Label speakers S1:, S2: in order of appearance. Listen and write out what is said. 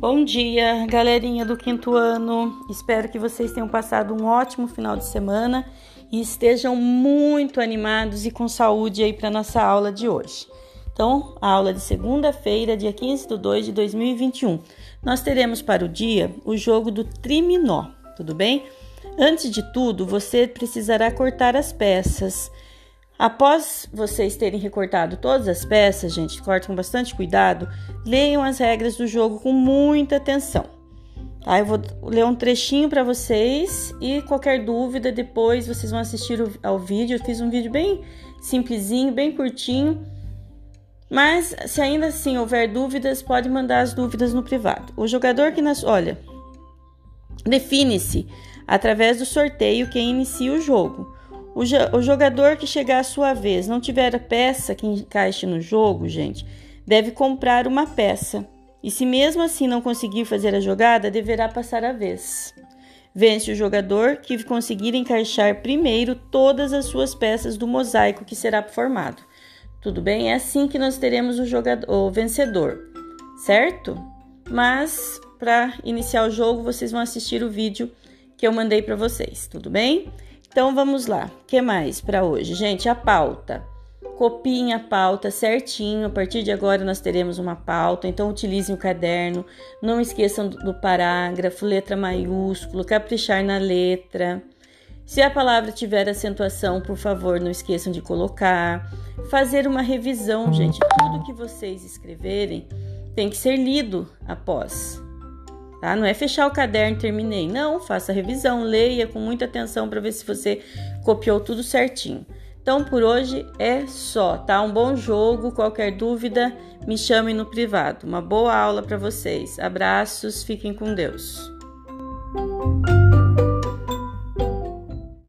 S1: Bom dia, galerinha do quinto ano. Espero que vocês tenham passado um ótimo final de semana e estejam muito animados e com saúde aí para nossa aula de hoje. Então, a aula de segunda-feira, dia 15 de 2 de 2021. Nós teremos para o dia o jogo do triminó, tudo bem? Antes de tudo, você precisará cortar as peças. Após vocês terem recortado todas as peças, gente, corte com bastante cuidado, leiam as regras do jogo com muita atenção. Tá? Eu vou ler um trechinho para vocês e qualquer dúvida depois vocês vão assistir ao vídeo. Eu fiz um vídeo bem simplesinho, bem curtinho. Mas se ainda assim houver dúvidas, pode mandar as dúvidas no privado. O jogador que nas, olha, define-se através do sorteio quem inicia o jogo. O, o jogador que chegar à sua vez não tiver peça que encaixe no jogo, gente, deve comprar uma peça. E se mesmo assim não conseguir fazer a jogada, deverá passar a vez. Vence o jogador que conseguir encaixar primeiro todas as suas peças do mosaico que será formado. Tudo bem? É assim que nós teremos o, jogador, o vencedor, certo? Mas para iniciar o jogo, vocês vão assistir o vídeo que eu mandei para vocês, tudo bem? Então vamos lá. O que mais para hoje? Gente, a pauta. Copiem a pauta certinho. A partir de agora nós teremos uma pauta, então utilizem o caderno. Não esqueçam do parágrafo, letra maiúsculo, caprichar na letra. Se a palavra tiver acentuação, por favor, não esqueçam de colocar. Fazer uma revisão, gente. Tudo que vocês escreverem tem que ser lido após. Tá? Não é fechar o caderno e terminei. Não, faça revisão, leia com muita atenção para ver se você copiou tudo certinho. Então por hoje é só, tá? Um bom jogo. Qualquer dúvida, me chame no privado. Uma boa aula para vocês. Abraços, fiquem com Deus.